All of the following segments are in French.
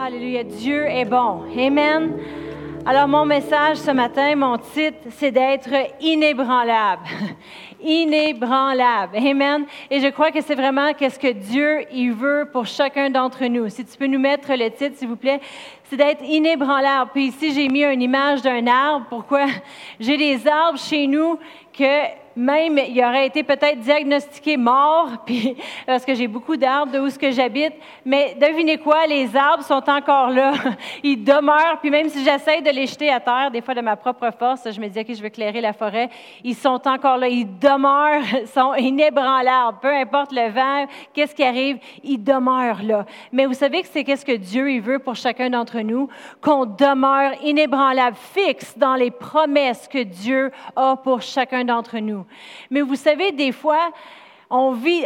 Alléluia, Dieu est bon. Amen. Alors mon message ce matin, mon titre, c'est d'être inébranlable. inébranlable. Amen. Et je crois que c'est vraiment qu'est-ce que Dieu il veut pour chacun d'entre nous. Si tu peux nous mettre le titre, s'il vous plaît, c'est d'être inébranlable. Puis ici, j'ai mis une image d'un arbre. Pourquoi? J'ai des arbres chez nous que même il aurait été peut-être diagnostiqué mort, puis parce que j'ai beaucoup d'arbres de où ce que j'habite. Mais devinez quoi, les arbres sont encore là, ils demeurent. Puis même si j'essaie de les jeter à terre, des fois de ma propre force, je me dis que je veux éclairer la forêt, ils sont encore là, ils demeurent, sont inébranlables. Peu importe le vent, qu'est-ce qui arrive, ils demeurent là. Mais vous savez que c'est qu'est-ce que Dieu il veut pour chacun d'entre nous, qu'on demeure inébranlable, fixe dans les promesses que Dieu a pour chacun d'entre nous. Mais vous savez, des fois, on vit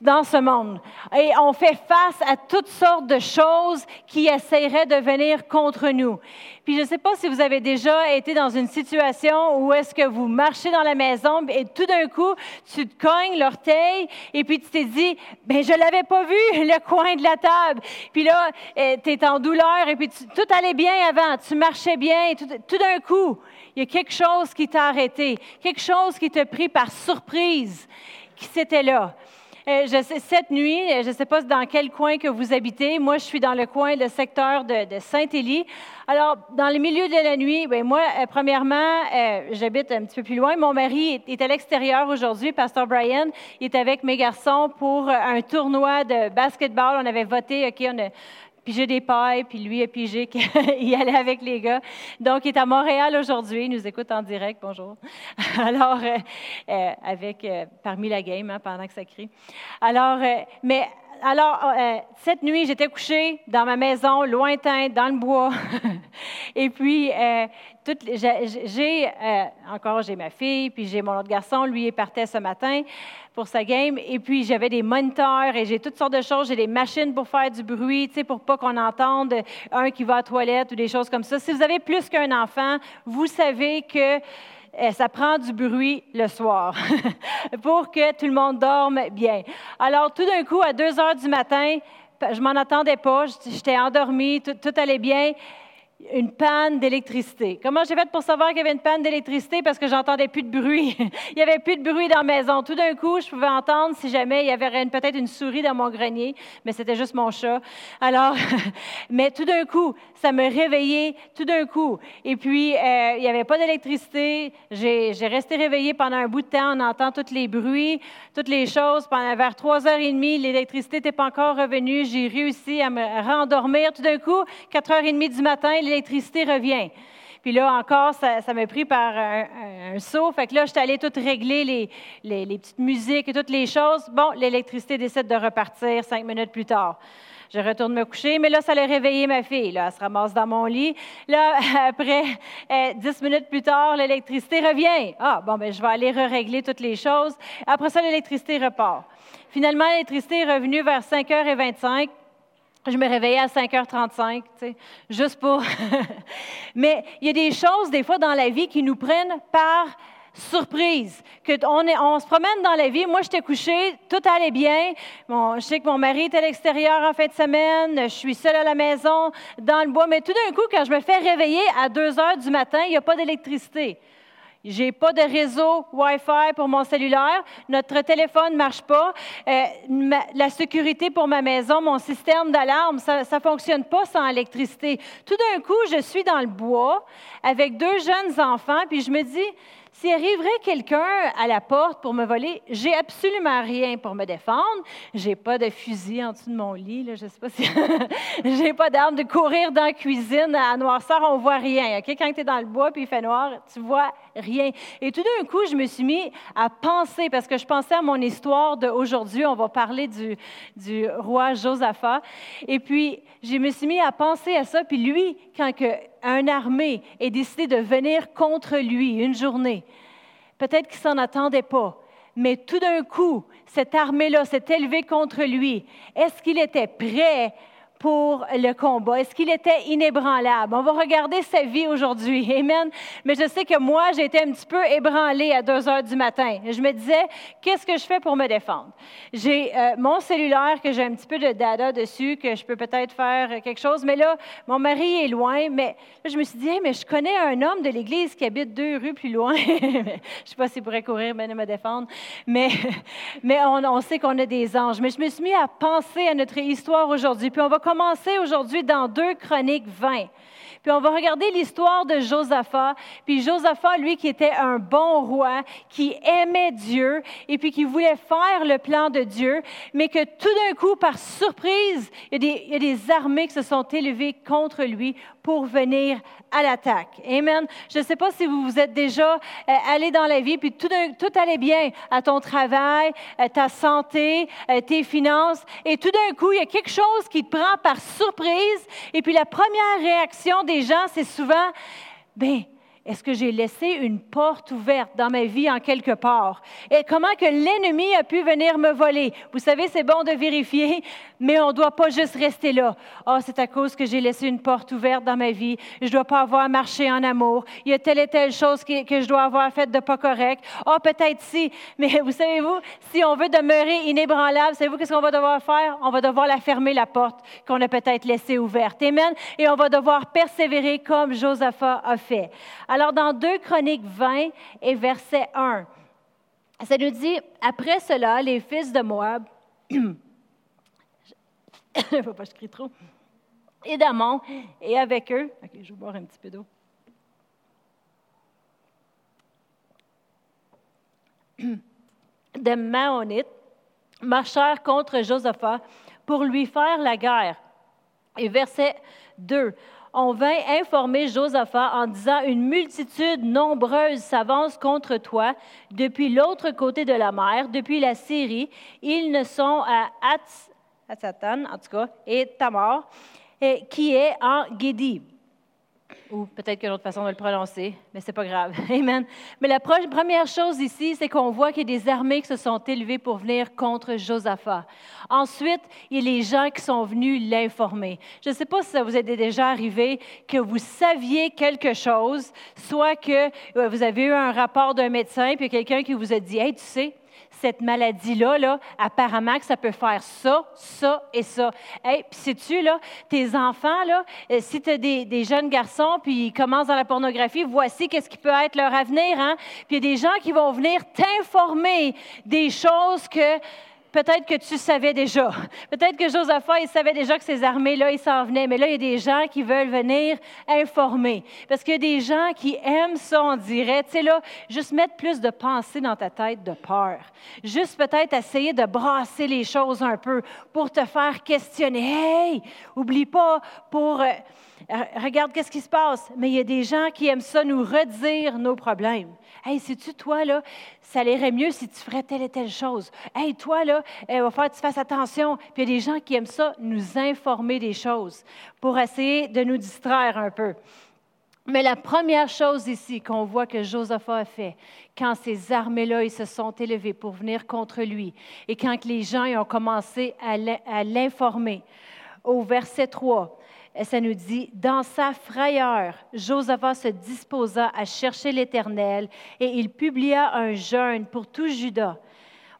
dans ce monde. Et on fait face à toutes sortes de choses qui essaieraient de venir contre nous. Puis je ne sais pas si vous avez déjà été dans une situation où est-ce que vous marchez dans la maison et tout d'un coup, tu te cognes l'orteil et puis tu t'es dit, ben je l'avais pas vu, le coin de la table. Puis là, eh, tu es en douleur et puis tout allait bien avant, tu marchais bien et tout d'un coup, il y a quelque chose qui t'a arrêté, quelque chose qui t'a pris par surprise, qui c'était là. Euh, je sais, cette nuit, euh, je ne sais pas dans quel coin que vous habitez. Moi, je suis dans le coin, le secteur de, Saint-Élie. Alors, dans le milieu de la nuit, bien, moi, euh, premièrement, j'habite un petit peu plus loin. Mon mari est, est à l'extérieur aujourd'hui, Pasteur Brian. Il est avec mes garçons pour un tournoi de basketball. On avait voté, OK, on a pigé des pailles, puis lui a pigé qu'il allait avec les gars. Donc, il est à Montréal aujourd'hui, il nous écoute en direct, bonjour. Alors, euh, euh, avec, euh, parmi la game, hein, pendant que ça crie. Alors, mais alors, cette nuit, j'étais couchée dans ma maison, lointain, dans le bois. Et puis, j'ai, encore, j'ai ma fille, puis j'ai mon autre garçon, lui, il partait ce matin pour sa game. Et puis, j'avais des moniteurs et j'ai toutes sortes de choses. J'ai des machines pour faire du bruit, tu sais, pour pas qu'on entende un qui va à la toilette ou des choses comme ça. Si vous avez plus qu'un enfant, vous savez que ça prend du bruit le soir pour que tout le monde dorme bien. Alors, tout d'un coup, à 2 heures du matin, je m'en attendais pas, j'étais endormie, tout allait bien une panne d'électricité. Comment j'ai fait pour savoir qu'il y avait une panne d'électricité? Parce que j'entendais plus de bruit. il n'y avait plus de bruit dans la maison. Tout d'un coup, je pouvais entendre si jamais il y avait peut-être une souris dans mon grenier, mais c'était juste mon chat. Alors, mais tout d'un coup, ça me réveillait tout d'un coup. Et puis, euh, il n'y avait pas d'électricité. J'ai, resté réveillée pendant un bout de temps. On entend tous les bruits, toutes les choses. Pendant vers 3h30, l'électricité n'était pas encore revenue. J'ai réussi à me rendormir. Tout d'un coup, 4h30 du matin, l'électricité revient. Puis là encore, ça, m'a pris par un, saut. Fait que là, j'étais allée tout régler les, petites musiques et toutes les choses. Bon, l'électricité décide de repartir cinq minutes plus tard. Je retourne me coucher, mais là, ça allait réveiller ma fille. Là, elle se ramasse dans mon lit. Là, après, euh, dix minutes plus tard, l'électricité revient. Ah, bon, ben, je vais aller régler toutes les choses. Après ça, l'électricité repart. Finalement, l'électricité est revenue vers 5h25. Je me réveillais à 5h35, tu sais, juste pour... Mais il y a des choses, des fois, dans la vie qui nous prennent par surprise. Que on, est, on se promène dans la vie. Moi, j'étais couchée, tout allait bien. Bon, je sais que mon mari était à l'extérieur en fin de semaine. Je suis seule à la maison, dans le bois. Mais tout d'un coup, quand je me fais réveiller à 2 heures du matin, il n'y a pas d'électricité. J'ai pas de réseau Wi-Fi pour mon cellulaire. Notre téléphone ne marche pas. Euh, la sécurité pour ma maison, mon système d'alarme, ça ne fonctionne pas sans électricité. Tout d'un coup, je suis dans le bois avec deux jeunes enfants, puis je me dis, s'il arriverait quelqu'un à la porte pour me voler, j'ai absolument rien pour me défendre. J'ai pas de fusil en dessous de mon lit. Là, je sais pas si j'ai pas d'arme de courir dans la cuisine à noirceur, on voit rien. Ok, quand tu es dans le bois puis il fait noir, tu vois rien. Et tout d'un coup, je me suis mis à penser parce que je pensais à mon histoire d'aujourd'hui. On va parler du, du roi Josaphat. Et puis, je me suis mis à penser à ça. Puis lui, quand que un armée ait décidé de venir contre lui une journée. Peut-être qu'il s'en attendait pas, mais tout d'un coup, cette armée-là s'est élevée contre lui. Est-ce qu'il était prêt pour le combat? Est-ce qu'il était inébranlable? On va regarder sa vie aujourd'hui. Amen. Mais je sais que moi, été un petit peu ébranlée à 2 heures du matin. Je me disais, qu'est-ce que je fais pour me défendre? J'ai euh, mon cellulaire que j'ai un petit peu de data dessus, que je peux peut-être faire quelque chose. Mais là, mon mari est loin. Mais là, je me suis dit, mais je connais un homme de l'Église qui habite deux rues plus loin. je ne sais pas s'il pourrait courir, mais me défendre. Mais, mais on, on sait qu'on a des anges. Mais je me suis mis à penser à notre histoire aujourd'hui. Puis on va commencer aujourd'hui dans 2 Chroniques 20. Puis on va regarder l'histoire de Josaphat. Puis Josaphat, lui, qui était un bon roi, qui aimait Dieu et puis qui voulait faire le plan de Dieu, mais que tout d'un coup, par surprise, il y, a des, armées qui se sont élevées contre lui pour venir à l'attaque. Amen. Je ne sais pas si vous vous êtes déjà euh, allé dans la vie, puis tout, tout allait bien à ton travail, à ta santé, tes finances, et tout d'un coup, il y a quelque chose qui te prend par surprise, et puis la première réaction des gens, c'est souvent, ben, est-ce que j'ai laissé une porte ouverte dans ma vie en quelque part? Et comment que l'ennemi a pu venir me voler? Vous savez, c'est bon de vérifier, mais on ne doit pas juste rester là. oh, c'est à cause que j'ai laissé une porte ouverte dans ma vie. Je ne dois pas avoir marché en amour. Il y a telle et telle chose que, je dois avoir faite de pas correct. oh, peut-être si. Mais vous savez-vous, si on veut demeurer inébranlable, savez-vous qu'est-ce qu'on va devoir faire? On va devoir la fermer, la porte qu'on a peut-être laissée ouverte. Amen. Et on va devoir persévérer comme Josaphat a fait. Dans 2 Chroniques 20 et verset 1, ça nous dit, après cela, les fils de Moab, pas que je crie trop, et d'Amon, et avec eux, je vais boire un petit peu d'eau. de Maonites marchèrent contre Josaphat pour lui faire la guerre. Et verset 2 on vint informer Josaphat en disant Une multitude nombreuse s'avance contre toi depuis l'autre côté de la mer, depuis la Syrie. Ils ne sont à Atsatan, en tout cas, et Tamar, qui est en Guédi ou peut-être qu'il y a une autre façon de le prononcer, mais c'est pas grave. Amen. Mais la première chose ici, c'est qu'on voit qu'il y a des armées qui se sont élevées pour venir contre Josaphat. Ensuite, il y a les gens qui sont venus l'informer. Je ne sais pas si ça vous est déjà arrivé que vous saviez quelque chose, soit que euh, vous avez eu un rapport d'un médecin, puis quelqu'un qui vous a dit, hey, tu sais, cette maladie-là, là, apparemment que ça peut faire ça, ça et ça. Et puis sais-tu, là, tes enfants, là, euh, si tu as des, jeunes garçons, puis ils commencent dans la pornographie, voici qu'est-ce qui peut être leur avenir. Hein? Puis il y a des gens qui vont venir t'informer des choses que peut-être que tu savais déjà. Peut-être que Josaphat, il savait déjà que ces armées-là, ils s'en venaient. Mais là, il y a des gens qui veulent venir informer. Parce qu'il y a des gens qui aiment ça, on dirait. Tu sais, là, juste mettre plus de pensée dans ta tête de peur. Juste peut-être essayer de brasser les choses un peu pour te faire questionner. Hey, oublie pas pour... Euh, regarde qu'est-ce qui se passe. Mais il y a des gens qui aiment ça nous redire nos problèmes. Hey, sais-tu, toi, là, ça irait mieux si tu ferais telle et telle chose. Hey, toi, là, il eh, va falloir que tu fasses attention. Puis il y a des gens qui aiment ça, nous informer des choses pour essayer de nous distraire un peu. Mais la première chose ici qu'on voit que Josaphat a fait, quand ces armées-là se sont élevées pour venir contre lui, et quand les gens ont commencé à l'informer, au verset 3, ça nous dit, dans sa frayeur, Josaphat se disposa à chercher l'Éternel et il publia un jeûne pour tout Juda.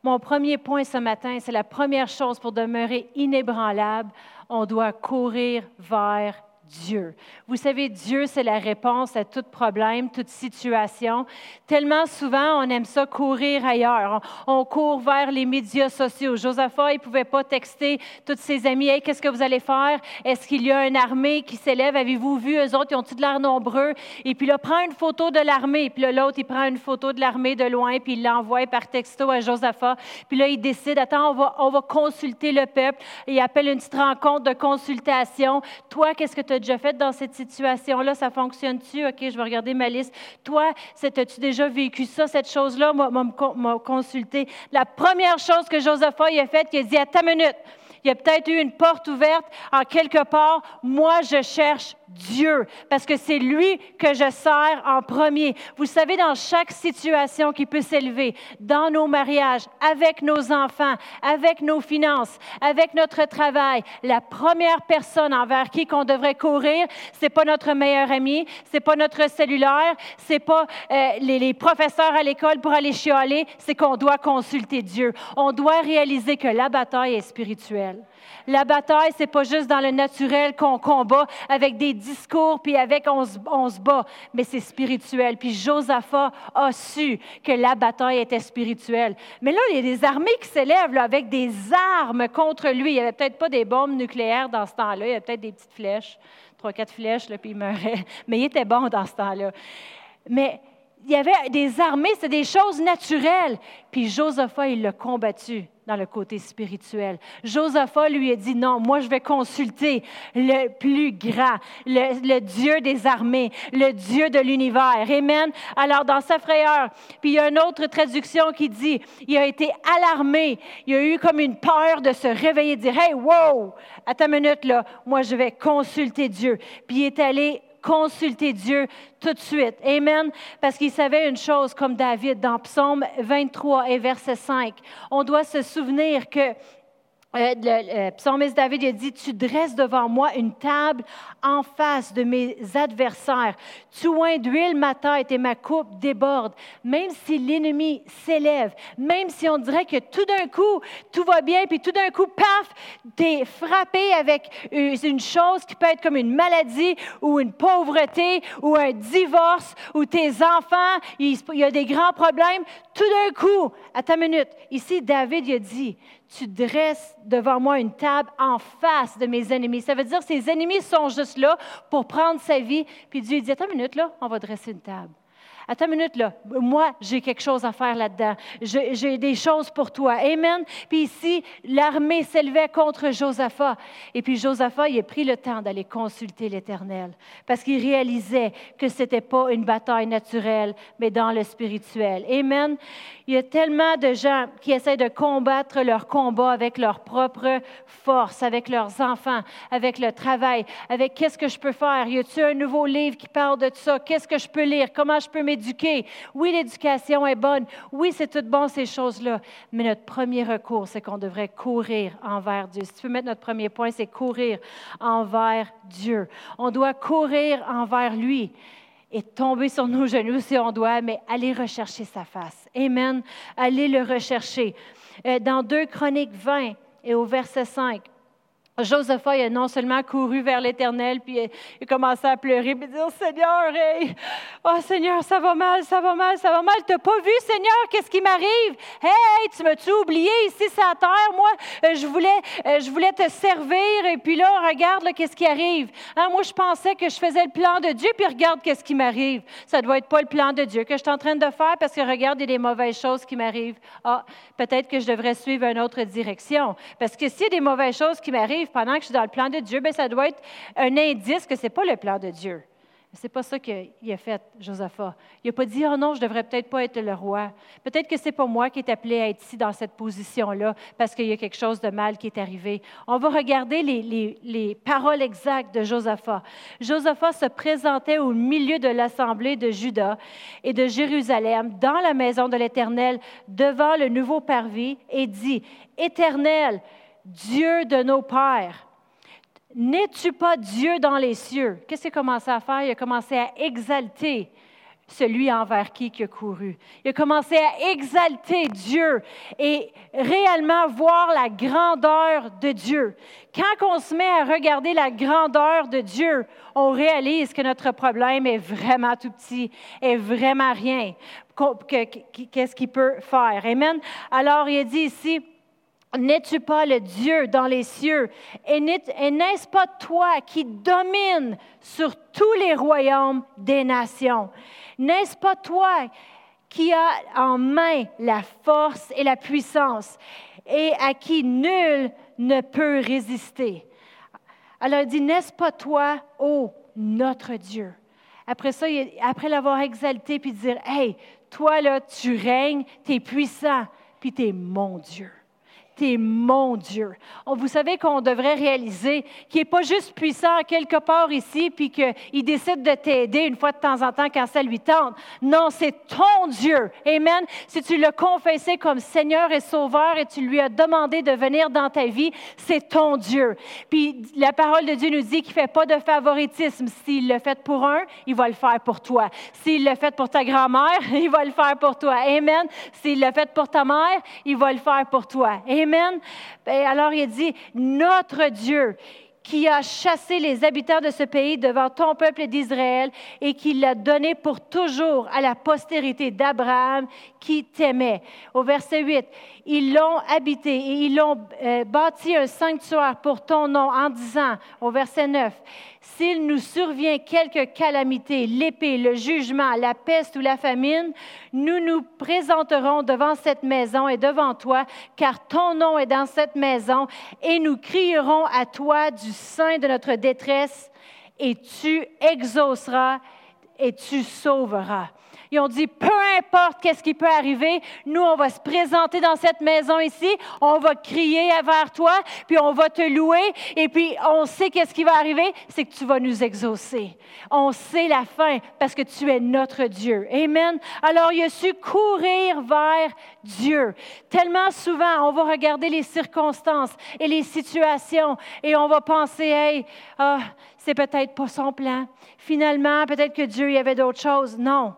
Mon premier point ce matin, c'est la première chose pour demeurer inébranlable, on doit courir vers Dieu. Vous savez, Dieu, c'est la réponse à tout problème, toute situation. Tellement souvent, on aime ça courir ailleurs. On, court vers les médias sociaux. Josaphat, il ne pouvait pas texter tous ses amis. Hey, qu'est-ce que vous allez faire? Est-ce qu'il y a une armée qui s'élève? Avez-vous vu? Eux autres, ils ont de l'air nombreux. Et puis là, prend une photo de l'armée. Puis là, l'autre, il prend une photo de l'armée de loin, puis il l'envoie par texto à Josaphat. Puis là, il décide, attends, on va, on va consulter le peuple. Il appelle une petite rencontre de consultation. Toi, qu'est-ce que tu as déjà fait dans cette situation-là? Ça fonctionne-tu? OK, je vais regarder ma liste. Toi, as-tu déjà vécu ça, cette chose-là? M'a consulté. La première chose que Josaphat a faite, il a dit, à ta minute, Il y a peut-être eu une porte ouverte en quelque part. Moi, je cherche Dieu parce que c'est lui que je sers en premier. Vous savez, dans chaque situation qui peut s'élever, dans nos mariages, avec nos enfants, avec nos finances, avec notre travail, la première personne envers qui qu'on devrait courir, c'est pas notre meilleur ami, c'est pas notre cellulaire, c'est pas euh, les, les professeurs à l'école pour aller chialer, c'est qu'on doit consulter Dieu. On doit réaliser que la bataille est spirituelle. La bataille, c'est pas juste dans le naturel qu'on combat avec des discours puis avec on se, bat, mais c'est spirituel. Puis Josaphat a su que la bataille était spirituelle. Mais là, il y a des armées qui s'élèvent avec des armes contre lui. Il n'y avait peut-être pas des bombes nucléaires dans ce temps-là. Il y avait peut-être des petites flèches, trois, quatre flèches, puis il meurait. Mais il était bon dans ce temps-là. Mais il y avait des armées, c'est des choses naturelles. Puis Josaphat, il l'a combattu le côté spirituel. Josaphat lui a dit, non, moi je vais consulter le plus grand, le, Dieu des armées, le Dieu de l'univers. Amen. Alors dans sa frayeur, puis il y a une autre traduction qui dit, il a été alarmé, il a eu comme une peur de se réveiller, de dire, hey, wow, à ta minute là, moi je vais consulter Dieu. Puis il est allé consulter Dieu tout de suite. Amen. Parce qu'il savait une chose comme David dans Psaume 23 et verset 5. On doit se souvenir que euh, le, psalmiste David a dit, tu dresses devant moi une table en face de mes adversaires. Tu oins d'huile ma tête et ma coupe déborde. Même si l'ennemi s'élève, même si on dirait que tout d'un coup, tout va bien, puis tout d'un coup, paf, tu es frappé avec une chose qui peut être comme une maladie ou une pauvreté ou un divorce ou tes enfants, il y a des grands problèmes. Tout d'un coup, à ta minute, ici, David il a dit, tu dresses devant moi une table en face de mes ennemis. Ça veut dire que ses ennemis sont juste là pour prendre sa vie. Puis Dieu dit, attends une minute, là, on va dresser une table. Attends une minute, là. Moi, j'ai quelque chose à faire là-dedans. J'ai des choses pour toi. Amen. Puis ici, l'armée s'élevait contre Josaphat. Et puis Josaphat, il a pris le temps d'aller consulter l'Éternel parce qu'il réalisait que ce n'était pas une bataille naturelle, mais dans le spirituel. Amen. Il y a tellement de gens qui essaient de combattre leur combat avec leur propre force, avec leurs enfants, avec le travail, avec qu'est-ce que je peux faire? Y a-t-il un nouveau livre qui parle de ça? Qu'est-ce que je peux lire? Comment je peux Oui, l'éducation est bonne. Oui, c'est tout bon, ces choses-là. Mais notre premier recours, c'est qu'on devrait courir envers Dieu. Si tu veux mettre notre premier point, c'est courir envers Dieu. On doit courir envers lui et tomber sur nos genoux si on doit, mais aller rechercher sa face. Amen. Aller le rechercher. Euh, dans 2 Chroniques 20 et au verset 5, Josaphat a non seulement couru vers l'Éternel, puis il a commencé à pleurer, puis dire Seigneur, oh Seigneur, ça va mal, ça va mal, ça va mal. Tu n'as pas vu, Seigneur, qu'est-ce qui m'arrive? Hey, tu m'as-tu oublié ici, c'est la terre? Moi, euh, je voulais, euh, je voulais te servir, et puis là, regarde qu'est-ce qui arrive. Hein, moi, je pensais que je faisais le plan de Dieu, puis regarde qu'est-ce qui m'arrive. Ça doit être pas le plan de Dieu que je suis en train de faire, parce que regarde, il y a des mauvaises choses qui m'arrivent. Ah, peut-être que je devrais suivre une autre direction. Parce que s'il y a des mauvaises choses qui m'arrivent, pendant que je suis dans le plan de Dieu, bien, ça doit être un indice que ce n'est pas le plan de Dieu. Ce n'est pas ça qu'il a fait, Josaphat. Il n'a pas dit, oh non, je ne devrais peut-être pas être le roi. Peut-être que ce n'est pas moi qui est appelé à être ici dans cette position-là parce qu'il y a quelque chose de mal qui est arrivé. On va regarder les, les paroles exactes de Josaphat. Josaphat se présentait au milieu de l'assemblée de Juda et de Jérusalem dans la maison de l'Éternel devant le nouveau parvis et dit, Éternel, Dieu de nos pères. N'es-tu pas Dieu dans les cieux? Qu'est-ce qu'il a commencé à faire? Il a commencé à exalter celui envers qui il a couru. Il a commencé à exalter Dieu et réellement voir la grandeur de Dieu. Quand on se met à regarder la grandeur de Dieu, on réalise que notre problème est vraiment tout petit, est vraiment rien. Qu'est-ce qu'il peut faire? Amen. Alors, il dit ici, N'es-tu pas le Dieu dans les cieux? Et n'est-ce pas toi qui domines sur tous les royaumes des nations? N'est-ce pas toi qui as en main la force et la puissance et à qui nul ne peut résister? Alors il dit, n'est-ce pas toi, ô notre Dieu? Après ça, après l'avoir exalté, puis dire, Hey, toi là, tu règnes, tu es puissant, puis tu es mon Dieu tu es mon Dieu. Oh, vous savez qu'on devrait réaliser qu'il n'est pas juste puissant quelque part ici, puis qu'il décide de t'aider une fois de temps en temps quand ça lui tente. Non, c'est ton Dieu. Amen. Si tu l'as confessé comme Seigneur et Sauveur et tu lui as demandé de venir dans ta vie, c'est ton Dieu. Puis la parole de Dieu nous dit qu'il ne fait pas de favoritisme. S'il le fait pour un, il va le faire pour toi. S'il le fait pour ta grand-mère, il va le faire pour toi. Amen. S'il le fait pour ta mère, il va le faire pour toi. Amen. Ben, alors il dit, notre Dieu qui a chassé les habitants de ce pays devant ton peuple d'Israël et qui l'a donné pour toujours à la postérité d'Abraham qui t'aimait. Au verset 8, ils l'ont habité et ils l'ont euh, bâti un sanctuaire pour ton nom en disant, au verset 9, s'il nous survient quelque calamité, l'épée, le jugement, la peste ou la famine, nous nous présenterons devant cette maison et devant toi, car ton nom est dans cette maison, et nous crierons à toi du sein de notre détresse, et tu exauceras et tu sauveras. Ils ont dit, peu importe qu'est-ce qui peut arriver, nous, on va se présenter dans cette maison ici, on va crier vers toi, puis on va te louer, et puis on sait qu'est-ce qui va arriver, c'est que tu vas nous exaucer. On sait la fin parce que tu es notre Dieu. Amen. Alors, il a su courir vers Dieu. Tellement souvent, on va regarder les circonstances et les situations, et on va penser, hey, ah, c'est peut-être pas son plan. Finalement, peut-être que Dieu y avait d'autres choses. Non.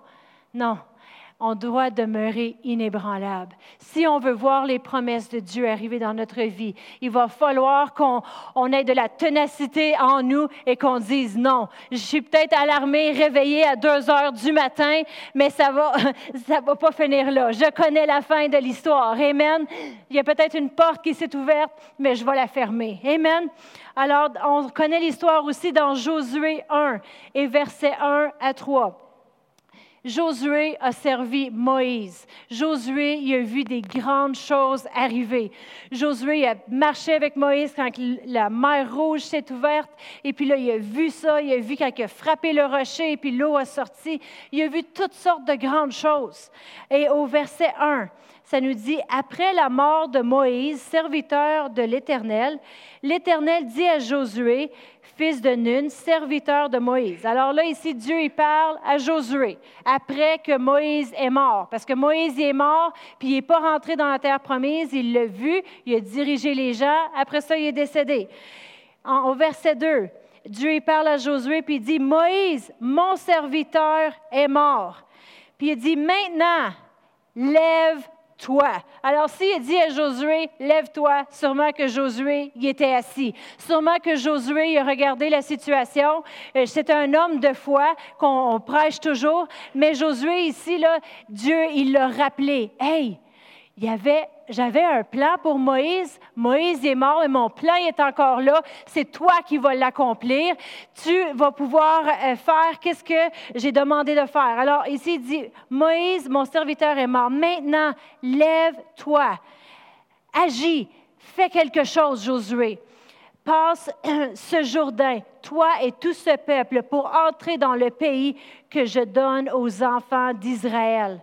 Non, on doit demeurer inébranlable. Si on veut voir les promesses de Dieu arriver dans notre vie, il va falloir qu'on ait de la ténacité en nous et qu'on dise non. Je suis peut-être alarmée, réveillée à 2 heures du matin, mais ça va, ça va pas finir là. Je connais la fin de l'histoire. Amen. Il y a peut-être une porte qui s'est ouverte, mais je vais la fermer. Amen. Alors, on connaît l'histoire aussi dans Josué 1 et versets 1 à 3. Josué a servi Moïse. Josué, il a vu des grandes choses arriver. Josué a marché avec Moïse quand la mer rouge s'est ouverte. Et puis là, il a vu ça. Il a vu quand il a frappé le rocher et puis l'eau a sorti. Il a vu toutes sortes de grandes choses. Et au verset 1, ça nous dit, après la mort de Moïse, serviteur de l'Éternel, l'Éternel dit à Josué, fils de Nun, serviteur de Moïse. Alors là, ici, Dieu, il parle à Josué après que Moïse est mort. Parce que Moïse est mort, puis il n'est pas rentré dans la terre promise, il l'a vu, il a dirigé les gens, après ça, il est décédé. au verset 2, Dieu, il parle à Josué, puis il dit, Moïse, mon serviteur est mort. Puis il dit, maintenant, lève Alors, s'il dit à Josué, lève-toi, sûrement que Josué y était assis. Sûrement que Josué a regardé la situation. Euh, c'est un homme de foi qu'on prêche toujours. Mais Josué, ici, là, Dieu, il l'a rappelé. Hey, j'avais un plan pour Moïse. Moïse est mort et mon plan est encore là. C'est toi qui vas l'accomplir. Tu vas pouvoir euh, faire qu'est-ce que j'ai demandé de faire. Alors ici, il dit, Moïse, mon serviteur est mort. Maintenant, lève-toi. Agis. Fais quelque chose, Josué. Passe ce Jourdain, toi et tout ce peuple, pour entrer dans le pays que je donne aux enfants d'Israël.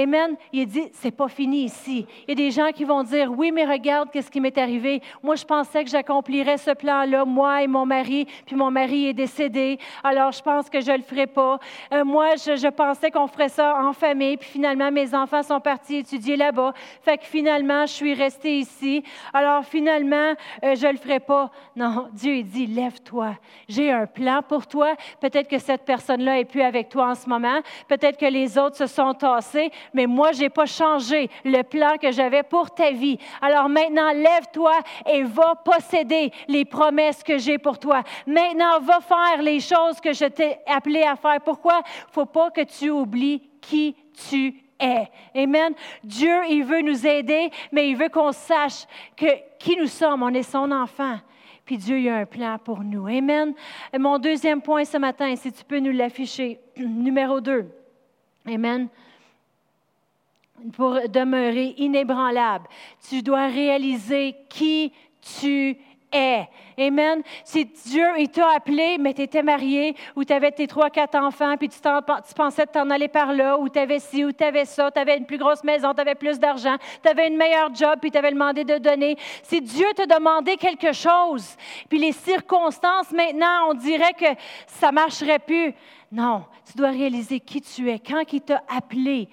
Amen. Il dit, c'est pas fini ici. Il y a des gens qui vont dire, oui, mais regarde qu'est-ce qui m'est arrivé. Moi, je pensais que j'accomplirais ce plan-là, moi et mon mari, puis mon mari est décédé. Alors, je pense que je le ferai pas. Euh, moi, je, pensais qu'on ferait ça en famille, puis finalement, mes enfants sont partis étudier là-bas. Fait que finalement, je suis restée ici. Alors, finalement, euh, je le ferai pas. Non, Dieu il dit, lève-toi. J'ai un plan pour toi. Peut-être que cette personne-là est plus avec toi en ce moment. Peut-être que les autres se sont tassés mais moi, je n'ai pas changé le plan que j'avais pour ta vie. Alors maintenant, lève-toi et va posséder les promesses que j'ai pour toi. Maintenant, va faire les choses que je t'ai appelé à faire. Pourquoi? Faut pas que tu oublies qui tu es. Amen. Dieu, il veut nous aider, mais il veut qu'on sache que qui nous sommes. On est son enfant. Puis Dieu il a un plan pour nous. Amen. Mon deuxième point ce matin, si tu peux nous l'afficher, numéro 2. Amen pour demeurer inébranlable. Tu dois réaliser qui tu est. Amen. Si Dieu, il t'a appelé, mais tu étais marié, ou tu avais tes trois, quatre enfants, puis tu, tu pensais t'en aller par là, ou tu avais ci, ou tu avais ça, tu avais une plus grosse maison, tu avais plus d'argent, tu avais une meilleure job, puis tu avais demandé de donner. Si Dieu t'a demandé quelque chose, puis les circonstances, maintenant, on dirait que ça ne marcherait plus. Non, tu dois réaliser qui tu es, quand il t'a appelé.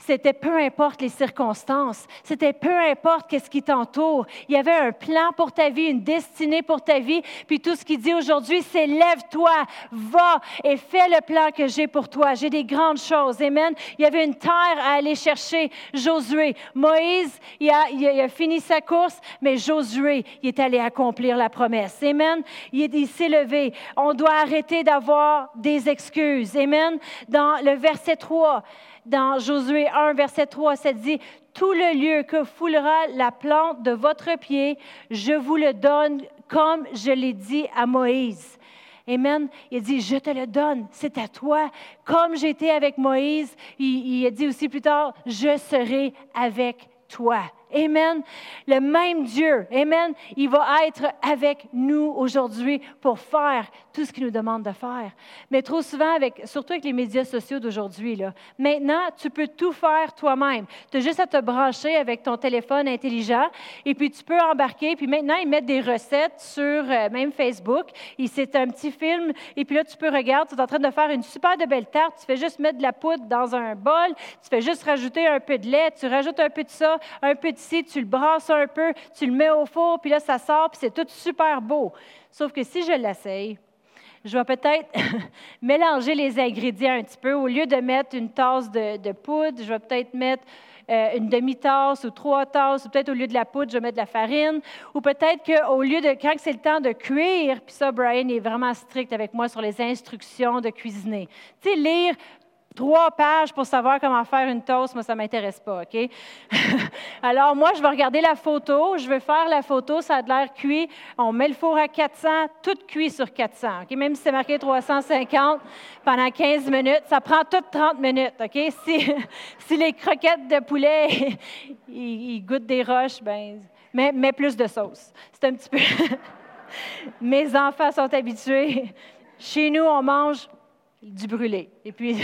C'était peu importe les circonstances, c'était peu importe qu'est-ce qui t'entoure. Il y avait un plan pour ta vie, une destinée pour ta vie. Puis tout ce qu'il dit aujourd'hui, c'est lève-toi, va et fais le plan que j'ai pour toi. J'ai des grandes choses. Amen. Il y avait une terre à aller chercher. Josué, Moïse, il a, il a fini sa course, mais Josué, il est allé accomplir la promesse. Amen. Il, il s'est levé. On doit arrêter d'avoir des excuses. Amen. Dans le verset 3, dans Josué 1, verset 3, ça dit, Tout le lieu que foulera la plante de votre pied, je vous le donne comme je l'ai dit à Moïse. Amen. Il dit, je te le donne, c'est à toi. Comme j'étais avec Moïse, il, il a dit aussi plus tard, je serai avec toi. Amen. Le même Dieu, Amen, il va être avec nous aujourd'hui pour faire tout ce qu'il nous demande de faire. Mais trop souvent, avec, surtout avec les médias sociaux d'aujourd'hui, maintenant, tu peux tout faire toi-même. Tu as juste à te brancher avec ton téléphone intelligent et puis tu peux embarquer. Puis maintenant, ils mettent des recettes sur euh, même Facebook. C'est un petit film et puis là, tu peux regarder, tu es en train de faire une super de belle tarte. Tu fais juste mettre de la poudre dans un bol. Tu fais juste rajouter un peu de lait. Tu rajoutes un peu de ça, un peu de tu le brasses un peu, tu le mets au four, puis là, ça sort, puis c'est tout super beau. Sauf que si je l'essaye, je vais peut-être mélanger les ingrédients un petit peu. Au lieu de mettre une tasse de, poudre, je vais peut-être mettre euh, une demi-tasse ou trois tasses, ou peut-être au lieu de la poudre, je vais mettre de la farine. Ou peut-être qu'au lieu de, quand c'est le temps de cuire, puis ça, Brian est vraiment strict avec moi sur les instructions de cuisiner. Tu sais, lire trois pages pour savoir comment faire une toast, moi, ça ne m'intéresse pas, OK? Alors, moi, je vais regarder la photo, je vais faire la photo, ça a l'air cuit. On met le four à 400, tout cuit sur 400, OK? Même si c'est marqué 350 pendant 15 minutes, ça prend toutes 30 minutes, OK? Si, si les croquettes de poulet, ils, goûtent des roches, ben, mets plus de sauce. C'est un petit peu... Mes enfants sont habitués. Chez nous, on mange du brûlé. Et puis,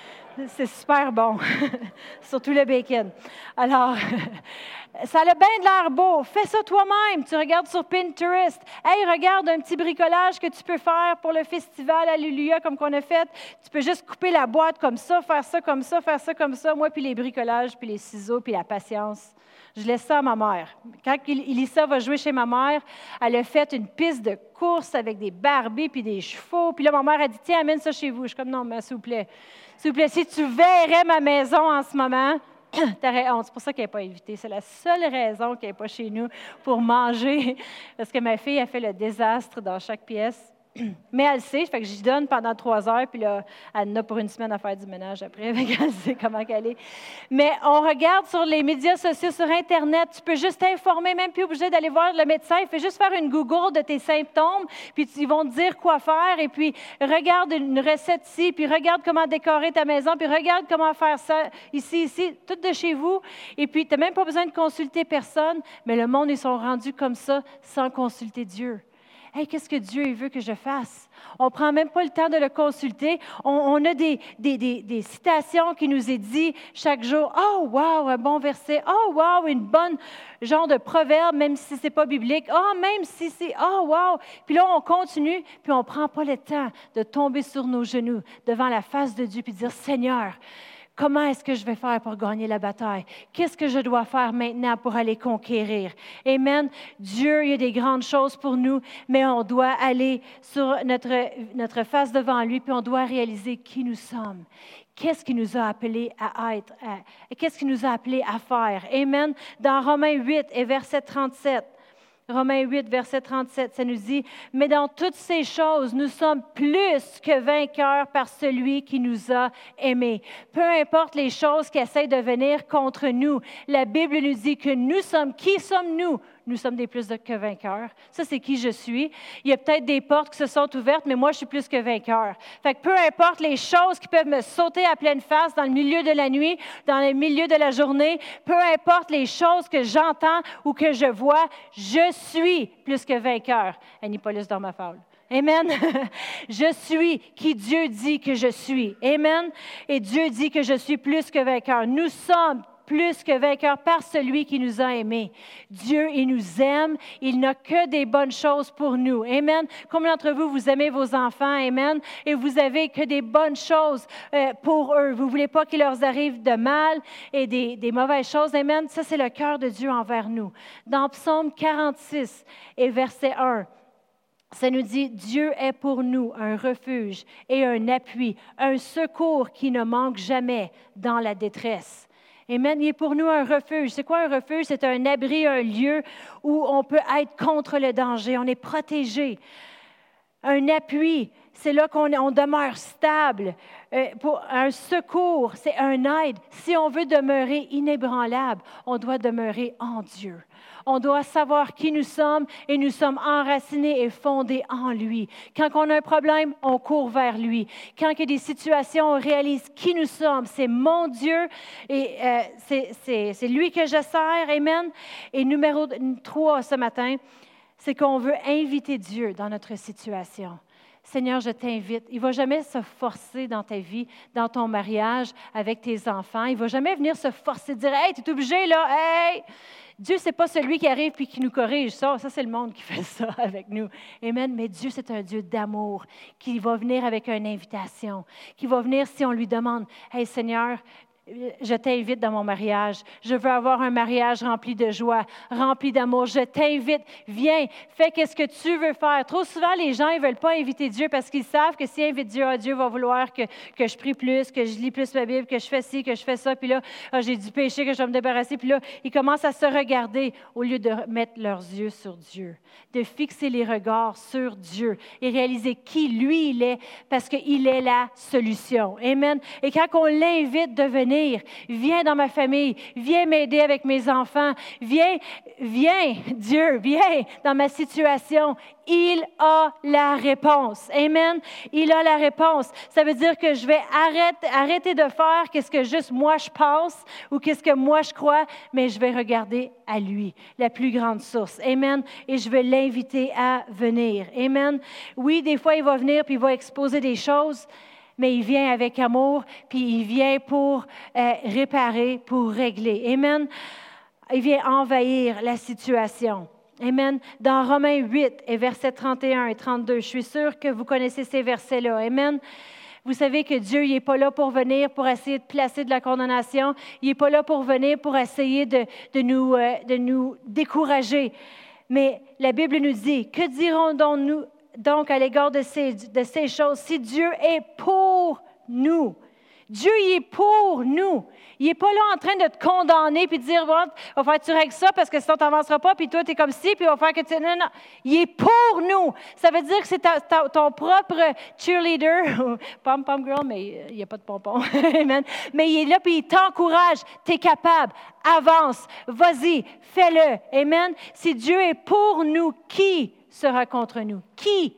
c'est super bon, surtout le bacon. Alors, ça a bien de l'air beau. Fais ça toi-même. Tu regardes sur Pinterest. Hey, regarde un petit bricolage que tu peux faire pour le festival Alléluia comme qu'on a fait. Tu peux juste couper la boîte comme ça, faire ça comme ça, faire ça comme ça. Moi, puis les bricolages, puis les ciseaux, puis la patience. Je laisse ça à ma mère. Quand Elissa va jouer chez ma mère, elle a fait une piste de course avec des barbies puis des chevaux. Puis là, ma mère a dit Tiens, amène ça chez vous. Je suis comme Non, mais s'il vous plaît. S'il vous plaît, si tu verrais ma maison en ce moment. C'est pour ça qu'elle n'est pas invitée. C'est la seule raison qu'elle n'est pas chez nous pour manger. Parce que ma fille a fait le désastre dans chaque pièce. Mais elle sait, fait que j'y donne pendant trois heures, puis là, elle en a pour une semaine à faire du ménage après, elle sait comment elle est. Mais on regarde sur les médias sociaux, sur Internet, tu peux juste t'informer, même plus obligé d'aller voir le médecin, il fait juste faire une Google de tes symptômes, puis ils vont te dire quoi faire, et puis regarde une recette ici, puis regarde comment décorer ta maison, puis regarde comment faire ça ici, ici, tout de chez vous. Et puis, tu n'as même pas besoin de consulter personne, mais le monde, ils sont rendus comme ça sans consulter Dieu. Qu'est-ce que Dieu veut que je fasse? On ne prend même pas le temps de le consulter. On, a des, des, citations qui nous est dit chaque jour. Oh, wow, un bon verset. Oh, wow, une bonne genre de proverbe, même si ce n'est pas biblique. Oh, même si c'est. Oh, wow. Puis là, on continue, puis on ne prend pas le temps de tomber sur nos genoux devant la face de Dieu, puis dire Seigneur, Comment est-ce que je vais faire pour gagner la bataille? Qu'est-ce que je dois faire maintenant pour aller conquérir? Amen. Dieu, il y a des grandes choses pour nous, mais on doit aller sur notre, notre face devant lui, puis on doit réaliser qui nous sommes. Qu'est-ce qui nous a appelés à être? Qu'est-ce qui nous a appelés à faire? Amen. Dans Romains 8 et verset 37, Romains 8, verset 37, ça nous dit, Mais dans toutes ces choses, nous sommes plus que vainqueurs par celui qui nous a aimés. Peu importe les choses qui essaient de venir contre nous, la Bible nous dit que nous sommes, qui sommes-nous? Nous sommes des plus que vainqueurs. Ça, c'est qui je suis. Il y a peut-être des portes qui se sont ouvertes, mais moi, je suis plus que vainqueur. Fait que peu importe les choses qui peuvent me sauter à pleine face dans le milieu de la nuit, dans le milieu de la journée, peu importe les choses que j'entends ou que je vois, je suis plus que vainqueur. Annie-Paulus dans ma faule. Amen. Je suis qui Dieu dit que je suis. Amen. Et Dieu dit que je suis plus que vainqueur. Nous sommes plus que vainqueurs par celui qui nous a aimés. Dieu, il nous aime. Il n'a que des bonnes choses pour nous. Amen. Combien d'entre vous, vous aimez vos enfants? Amen. Et vous avez que des bonnes choses euh, pour eux. Vous voulez pas qu'il leur arrive de mal et des, des mauvaises choses? Amen. Ça, c'est le cœur de Dieu envers nous. Dans Psaume 46 et verset 1, ça nous dit, Dieu est pour nous un refuge et un appui, un secours qui ne manque jamais dans la détresse. Amen. Il est pour nous un refuge. C'est quoi un refuge? C'est un abri, un lieu où on peut être contre le danger. On est protégé. Un appui, c'est là qu'on on demeure stable. Euh, un secours, c'est un aide. Si on veut demeurer inébranlable, on doit demeurer en Dieu. On doit savoir qui nous sommes et nous sommes enracinés et fondés en lui. Quand on a un problème, on court vers lui. Quand il y a des situations, on réalise qui nous sommes. C'est mon Dieu et euh, c'est lui que je sers. Amen. Et numéro trois ce matin, c'est qu'on veut inviter Dieu dans notre situation. Seigneur, je t'invite. Il ne va jamais se forcer dans ta vie, dans ton mariage, avec tes enfants. Il ne va jamais venir se forcer, dire Hey, tu es obligé, là, hey! Dieu, ce n'est pas celui qui arrive puis qui nous corrige. Ça, ça c'est le monde qui fait ça avec nous. Amen. Mais Dieu, c'est un Dieu d'amour qui va venir avec une invitation, qui va venir si on lui demande Hey Seigneur, je t'invite dans mon mariage. Je veux avoir un mariage rempli de joie, rempli d'amour. Je t'invite. Viens, fais qu'est-ce que tu veux faire. Trop souvent, les gens ne veulent pas inviter Dieu parce qu'ils savent que s'ils invitent Dieu, ah, Dieu va vouloir que, que, je prie plus, que je lis plus ma Bible, que je fais ci, que je fais ça. Puis là, ah, j'ai du péché, que je dois me débarrasser. Puis là, ils commencent à se regarder au lieu de mettre leurs yeux sur Dieu, de fixer les regards sur Dieu et réaliser qui lui il est parce qu'il est la solution. Amen. Et quand on l'invite de venir, Viens dans ma famille. Viens m'aider avec mes enfants. Viens, viens, Dieu, viens dans ma situation. Il a la réponse. Amen. Il a la réponse. Ça veut dire que je vais arrêter, arrêter de faire qu'est-ce que juste moi je pense ou qu'est-ce que moi je crois, mais je vais regarder à lui, la plus grande source. Amen. Et je vais l'inviter à venir. Amen. Oui, des fois, il va venir puis il va exposer des choses, mais il vient avec amour, puis il vient pour euh, réparer, pour régler. Amen. Il vient envahir la situation. Amen. Dans Romains 8 et versets 31 et 32, je suis sûre que vous connaissez ces versets-là. Amen. Vous savez que Dieu n'est pas là pour venir pour essayer de placer de la condamnation. Il n'est pas là pour venir pour essayer de, de, nous, euh, de nous décourager. Mais la Bible nous dit, que dirons-nous donc à l'égard de ces, choses, si Dieu est pour nous, Dieu il est pour nous. Il n'est pas là en train de te condamner puis de dire, bon, va faire tu règles ça parce que sinon tu n'avanceras pas, puis toi, tu es comme ci, puis il va faire que tu. Non, non. Il est pour nous. Ça veut dire que c'est ton propre cheerleader, pom-pom girl, mais il n'y a pas de pompon. mais il est là, puis il t'encourage. Tu es capable. Avance. Vas-y. Fais-le. Amen. Si Dieu est pour nous, qui sera contre nous. Qui?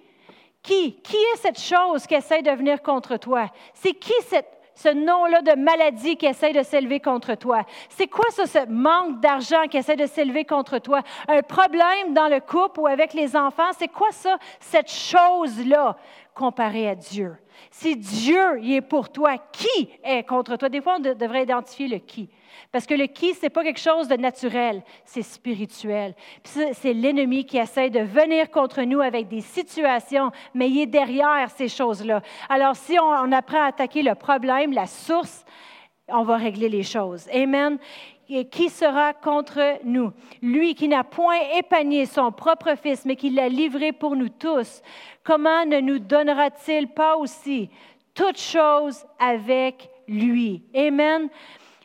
Qui? Qui est cette chose qui essaie de venir contre toi? C'est qui ce nom-là de maladie qui essaie de s'élever contre toi? C'est quoi ça, ce manque d'argent qui essaie de s'élever contre toi? Un problème dans le couple ou avec les enfants? C'est quoi ça, cette chose-là comparée à Dieu? Si Dieu y est pour toi, qui est contre toi? Des fois, on devrait identifier le qui. Parce que le qui, ce n'est pas quelque chose de naturel, c'est spirituel. C'est l'ennemi qui essaie de venir contre nous avec des situations, mais il est derrière ces choses-là. Alors, si on, apprend à attaquer le problème, la source, on va régler les choses. Amen. Et qui sera contre nous? Lui qui n'a point épargné son propre Fils, mais qui l'a livré pour nous tous, comment ne nous donnera-t-il pas aussi toutes choses avec lui? Amen.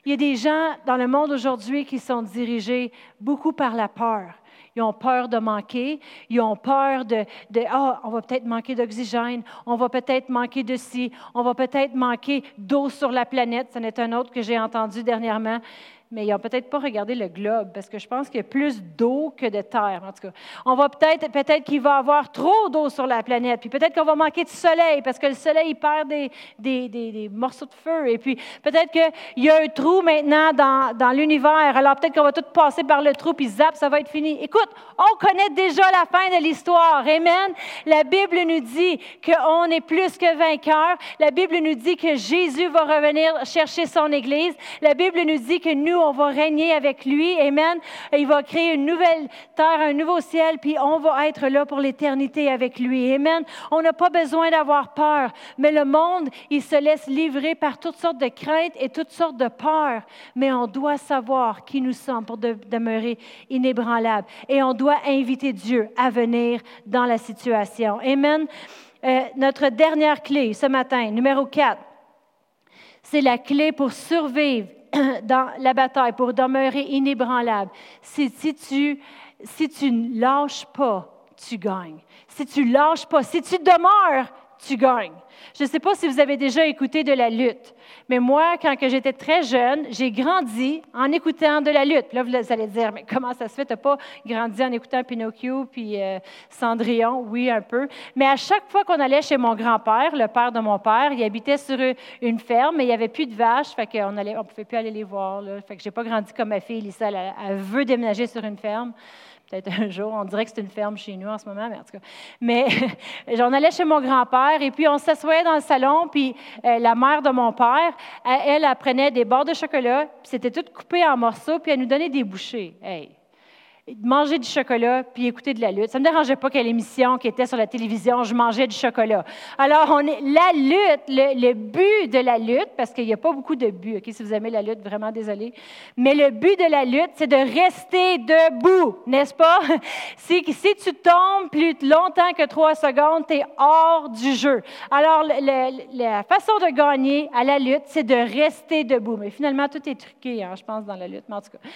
Il y a des gens dans le monde aujourd'hui qui sont dirigés beaucoup par la peur. Ils ont peur de manquer, ils ont peur de, ah, on va peut-être manquer d'oxygène, on va peut-être manquer de ci, on va peut-être manquer d'eau sur la planète. Ce n'est un autre que j'ai entendu dernièrement. Mais ils n'ont peut-être pas regardé le globe parce que je pense qu'il y a plus d'eau que de terre. En tout cas, on va peut-être, peut-être qu'il va y avoir trop d'eau sur la planète, puis peut-être qu'on va manquer de soleil parce que le soleil il perd des, des, des, morceaux de feu, et puis peut-être qu'il y a un trou maintenant dans, dans l'univers. Alors peut-être qu'on va tout passer par le trou, puis zap, ça va être fini. Écoute, on connaît déjà la fin de l'histoire. Amen. La Bible nous dit qu'on est plus que vainqueurs. La Bible nous dit que Jésus va revenir chercher son Église. La Bible nous dit que nous on va régner avec lui. Amen. Il va créer une nouvelle terre, un nouveau ciel, puis on va être là pour l'éternité avec lui. Amen. On n'a pas besoin d'avoir peur, mais le monde, il se laisse livrer par toutes sortes de craintes et toutes sortes de peurs. Mais on doit savoir qui nous sommes pour demeurer inébranlable. Et on doit inviter Dieu à venir dans la situation. Amen. Euh, notre dernière clé ce matin, numéro 4, c'est la clé pour survivre dans la bataille, pour demeurer inébranlable, si tu, si tu ne lâches pas, tu gagnes. Si tu lâches pas, si tu demeures, tu gagnes. Je ne sais pas si vous avez déjà écouté de la lutte, mais moi, quand j'étais très jeune, j'ai grandi en écoutant de la lutte. Là, vous allez dire, mais comment ça se fait? Tu n'as pas grandi en écoutant Pinocchio puis euh, Cendrillon? Oui, un peu. Mais à chaque fois qu'on allait chez mon grand-père, le père de mon père, il habitait sur une ferme, mais il n'y avait plus de vaches, fait qu'on ne pouvait plus aller les voir. Là. Fait que j'ai pas grandi comme ma fille, Lisa, elle veut déménager sur une ferme peut-être un jour. On dirait que c'est une ferme chez nous en ce moment, mais en tout cas. Mais j'en allais chez mon grand-père et puis on s'assoyait dans le salon, puis euh, la mère de mon père, elle, elle, prenait des barres de chocolat, puis c'était tout coupé en morceaux, puis elle nous donnait des bouchées. Hey, manger du chocolat puis écouter de la lutte. Ça ne me dérangeait pas quelle émission qui était sur la télévision, je mangeais du chocolat. Alors, on est, la lutte, le, but de la lutte, parce qu'il n'y a pas beaucoup de buts, OK, si vous aimez la lutte, vraiment désolé, mais le but de la lutte, c'est de rester debout, n'est-ce pas? Si, si tu tombes plus longtemps que trois secondes, tu es hors du jeu. Alors, la façon de gagner à la lutte, c'est de rester debout. Mais finalement, tout est truqué, hein, je pense, dans la lutte, mais en tout cas.